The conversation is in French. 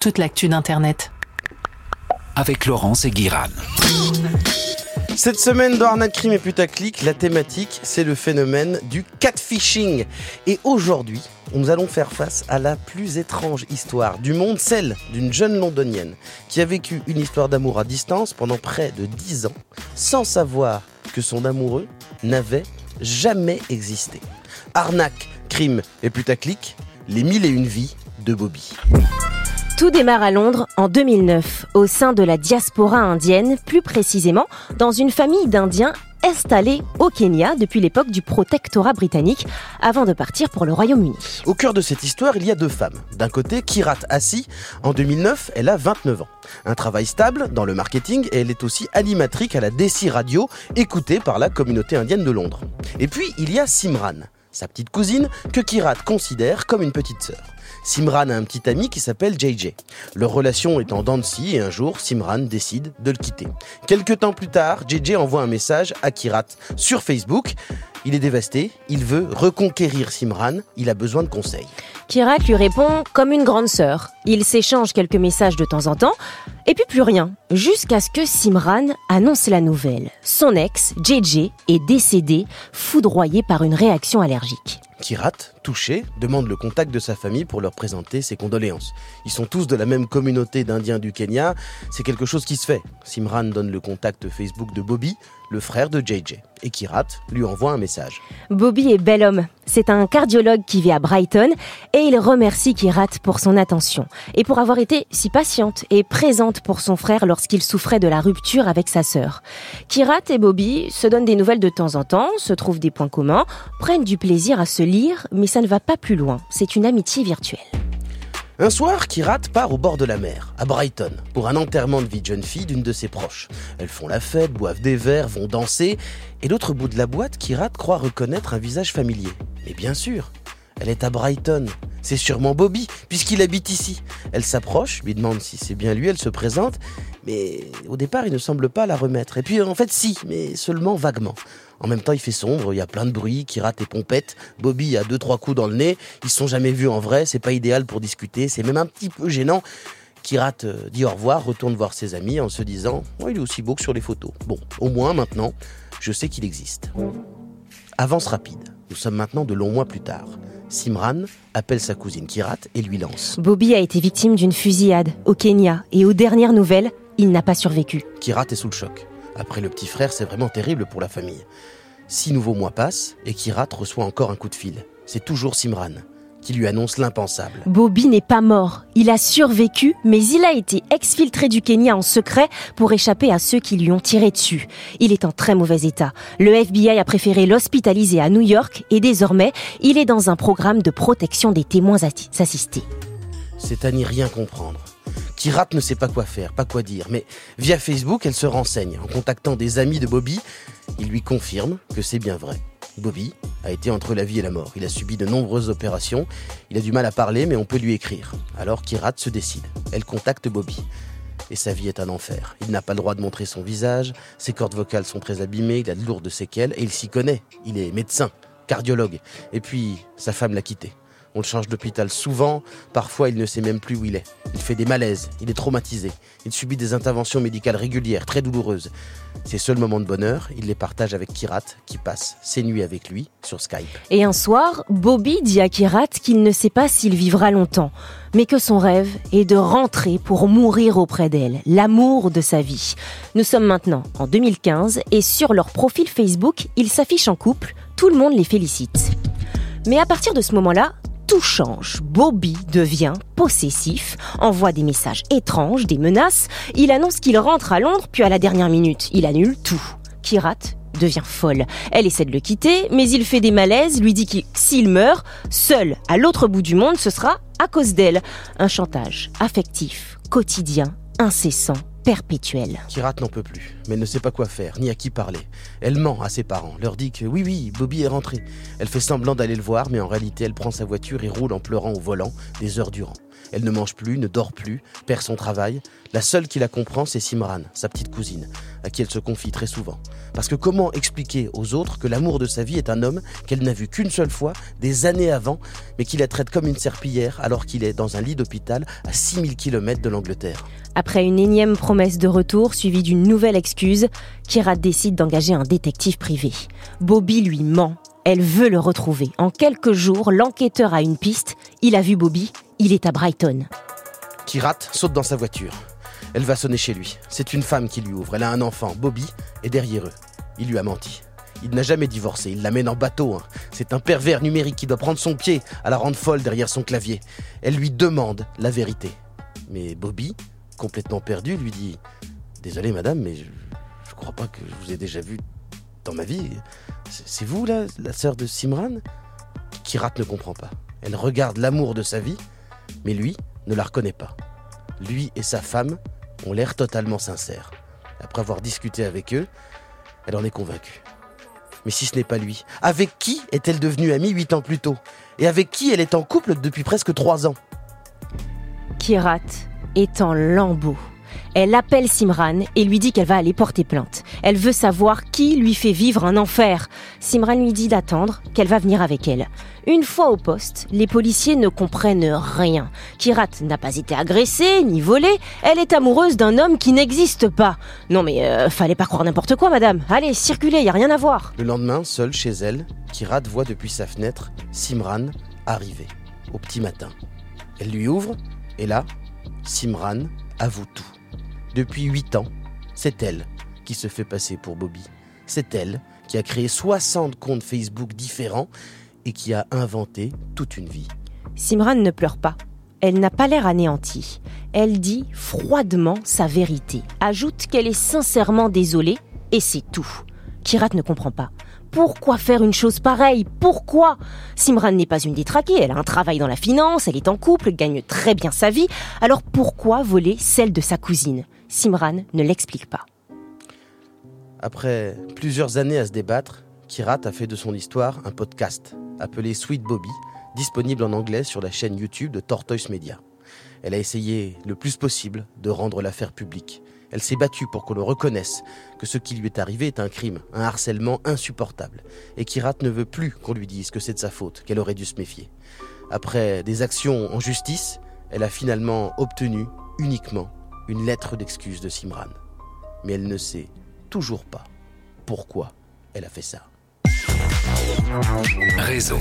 toute l'actu d'Internet. Avec Laurence et Guiran. Cette semaine dans Arnaque Crime et Putaclic, la thématique, c'est le phénomène du catfishing. Et aujourd'hui, nous allons faire face à la plus étrange histoire du monde, celle d'une jeune londonienne qui a vécu une histoire d'amour à distance pendant près de 10 ans, sans savoir que son amoureux n'avait jamais existé. Arnaque, crime et putaclic, les mille et une vies de Bobby. Tout démarre à Londres en 2009, au sein de la diaspora indienne, plus précisément dans une famille d'Indiens installés au Kenya depuis l'époque du protectorat britannique, avant de partir pour le Royaume-Uni. Au cœur de cette histoire, il y a deux femmes. D'un côté, Kirat Assi. En 2009, elle a 29 ans. Un travail stable dans le marketing et elle est aussi animatrice à la DC Radio, écoutée par la communauté indienne de Londres. Et puis, il y a Simran, sa petite cousine, que Kirat considère comme une petite sœur. Simran a un petit ami qui s'appelle JJ. Leur relation est en dents et un jour, Simran décide de le quitter. Quelques temps plus tard, JJ envoie un message à Kirat sur Facebook. Il est dévasté, il veut reconquérir Simran, il a besoin de conseils. Kirat lui répond comme une grande sœur. Ils s'échangent quelques messages de temps en temps, et puis plus rien, jusqu'à ce que Simran annonce la nouvelle. Son ex, JJ, est décédé, foudroyé par une réaction allergique. Kirat, touché, demande le contact de sa famille pour leur présenter ses condoléances. Ils sont tous de la même communauté d'Indiens du Kenya, c'est quelque chose qui se fait. Simran donne le contact Facebook de Bobby, le frère de JJ, et Kirat lui envoie un message. Bobby est bel homme. C'est un cardiologue qui vit à Brighton et il remercie Kirat pour son attention et pour avoir été si patiente et présente pour son frère lorsqu'il souffrait de la rupture avec sa sœur. Kirat et Bobby se donnent des nouvelles de temps en temps, se trouvent des points communs, prennent du plaisir à se lire, mais ça ne va pas plus loin. C'est une amitié virtuelle. Un soir, Kirat part au bord de la mer, à Brighton, pour un enterrement de vie de jeune fille d'une de ses proches. Elles font la fête, boivent des verres, vont danser, et l'autre bout de la boîte, Kirat croit reconnaître un visage familier. Mais bien sûr, elle est à Brighton. C'est sûrement Bobby, puisqu'il habite ici. Elle s'approche, lui demande si c'est bien lui, elle se présente, mais au départ, il ne semble pas la remettre. Et puis, en fait, si, mais seulement vaguement. En même temps, il fait sombre, il y a plein de bruit, Kirat et Pompette. Bobby a deux, trois coups dans le nez. Ils sont jamais vus en vrai, c'est pas idéal pour discuter, c'est même un petit peu gênant. Kirat euh, dit au revoir, retourne voir ses amis en se disant oh, il est aussi beau que sur les photos. Bon, au moins maintenant, je sais qu'il existe. Avance rapide. Nous sommes maintenant de longs mois plus tard. Simran appelle sa cousine Kirat et lui lance. Bobby a été victime d'une fusillade au Kenya et aux dernières nouvelles, il n'a pas survécu. Kirat est sous le choc. Après le petit frère, c'est vraiment terrible pour la famille. Six nouveaux mois passent et Kirat reçoit encore un coup de fil. C'est toujours Simran qui lui annonce l'impensable. Bobby n'est pas mort. Il a survécu, mais il a été exfiltré du Kenya en secret pour échapper à ceux qui lui ont tiré dessus. Il est en très mauvais état. Le FBI a préféré l'hospitaliser à New York et désormais, il est dans un programme de protection des témoins assistés. C'est à n'y rien comprendre. Kirat ne sait pas quoi faire, pas quoi dire, mais via Facebook, elle se renseigne. En contactant des amis de Bobby, il lui confirme que c'est bien vrai. Bobby a été entre la vie et la mort. Il a subi de nombreuses opérations. Il a du mal à parler, mais on peut lui écrire. Alors Kirat se décide. Elle contacte Bobby. Et sa vie est un enfer. Il n'a pas le droit de montrer son visage. Ses cordes vocales sont très abîmées. Il a de lourdes séquelles. Et il s'y connaît. Il est médecin, cardiologue. Et puis, sa femme l'a quitté. On le change d'hôpital souvent, parfois il ne sait même plus où il est. Il fait des malaises, il est traumatisé, il subit des interventions médicales régulières, très douloureuses. Ses seuls moments de bonheur, il les partage avec Kirat, qui passe ses nuits avec lui sur Skype. Et un soir, Bobby dit à Kirat qu'il ne sait pas s'il vivra longtemps, mais que son rêve est de rentrer pour mourir auprès d'elle, l'amour de sa vie. Nous sommes maintenant en 2015 et sur leur profil Facebook, ils s'affichent en couple, tout le monde les félicite. Mais à partir de ce moment-là, tout change. Bobby devient possessif, envoie des messages étranges, des menaces. Il annonce qu'il rentre à Londres, puis à la dernière minute, il annule tout. Kirat devient folle. Elle essaie de le quitter, mais il fait des malaises, lui dit que s'il meurt, seul à l'autre bout du monde, ce sera à cause d'elle. Un chantage affectif, quotidien, incessant, perpétuelle. Kirat n'en peut plus, mais ne sait pas quoi faire, ni à qui parler. Elle ment à ses parents, leur dit que oui, oui, Bobby est rentré. Elle fait semblant d'aller le voir, mais en réalité, elle prend sa voiture et roule en pleurant au volant des heures durant. Elle ne mange plus, ne dort plus, perd son travail. La seule qui la comprend, c'est Simran, sa petite cousine, à qui elle se confie très souvent. Parce que comment expliquer aux autres que l'amour de sa vie est un homme qu'elle n'a vu qu'une seule fois, des années avant, mais qui la traite comme une serpillière alors qu'il est dans un lit d'hôpital à 6000 km de l'Angleterre? Après une énième promesse de retour suivie d'une nouvelle excuse, Kirat décide d'engager un détective privé. Bobby lui ment. Elle veut le retrouver. En quelques jours, l'enquêteur a une piste. Il a vu Bobby. Il est à Brighton. Kirat saute dans sa voiture. Elle va sonner chez lui. C'est une femme qui lui ouvre. Elle a un enfant, Bobby, et derrière eux. Il lui a menti. Il n'a jamais divorcé, il l'amène en bateau. hein. C'est un pervers numérique qui doit prendre son pied à la rendre folle derrière son clavier. Elle lui demande la vérité. Mais Bobby, complètement perdu, lui dit Désolé madame, mais je, je crois pas que je vous ai déjà vu dans ma vie. C'est vous là, la sœur de Simran Kirat ne comprend pas. Elle regarde l'amour de sa vie, mais lui ne la reconnaît pas. Lui et sa femme ont l'air totalement sincères. Après avoir discuté avec eux, elle en est convaincue. Mais si ce n'est pas lui, avec qui est-elle devenue amie huit ans plus tôt? Et avec qui elle est en couple depuis presque trois ans? Kirat est en lambeaux. Elle appelle Simran et lui dit qu'elle va aller porter plainte. Elle veut savoir qui lui fait vivre un enfer. Simran lui dit d'attendre, qu'elle va venir avec elle. Une fois au poste, les policiers ne comprennent rien. Kirat n'a pas été agressée ni volée. Elle est amoureuse d'un homme qui n'existe pas. Non mais euh, fallait pas croire n'importe quoi, madame. Allez, circulez, y a rien à voir. Le lendemain, seule chez elle, Kirat voit depuis sa fenêtre Simran arriver, au petit matin. Elle lui ouvre, et là, Simran avoue tout. Depuis huit ans, c'est elle qui se fait passer pour Bobby. C'est elle qui a créé 60 comptes Facebook différents et qui a inventé toute une vie. Simran ne pleure pas. Elle n'a pas l'air anéantie. Elle dit froidement sa vérité, ajoute qu'elle est sincèrement désolée, et c'est tout. Kirat ne comprend pas. Pourquoi faire une chose pareille? Pourquoi? Simran n'est pas une détraquée, elle a un travail dans la finance, elle est en couple, gagne très bien sa vie, alors pourquoi voler celle de sa cousine? Simran ne l'explique pas. Après plusieurs années à se débattre, Kirat a fait de son histoire un podcast appelé Sweet Bobby, disponible en anglais sur la chaîne YouTube de Tortoise Media. Elle a essayé le plus possible de rendre l'affaire publique. Elle s'est battue pour qu'on le reconnaisse, que ce qui lui est arrivé est un crime, un harcèlement insupportable, et Kirat ne veut plus qu'on lui dise que c'est de sa faute, qu'elle aurait dû se méfier. Après des actions en justice, elle a finalement obtenu uniquement une lettre d'excuse de Simran. Mais elle ne sait toujours pas pourquoi elle a fait ça. Réseau.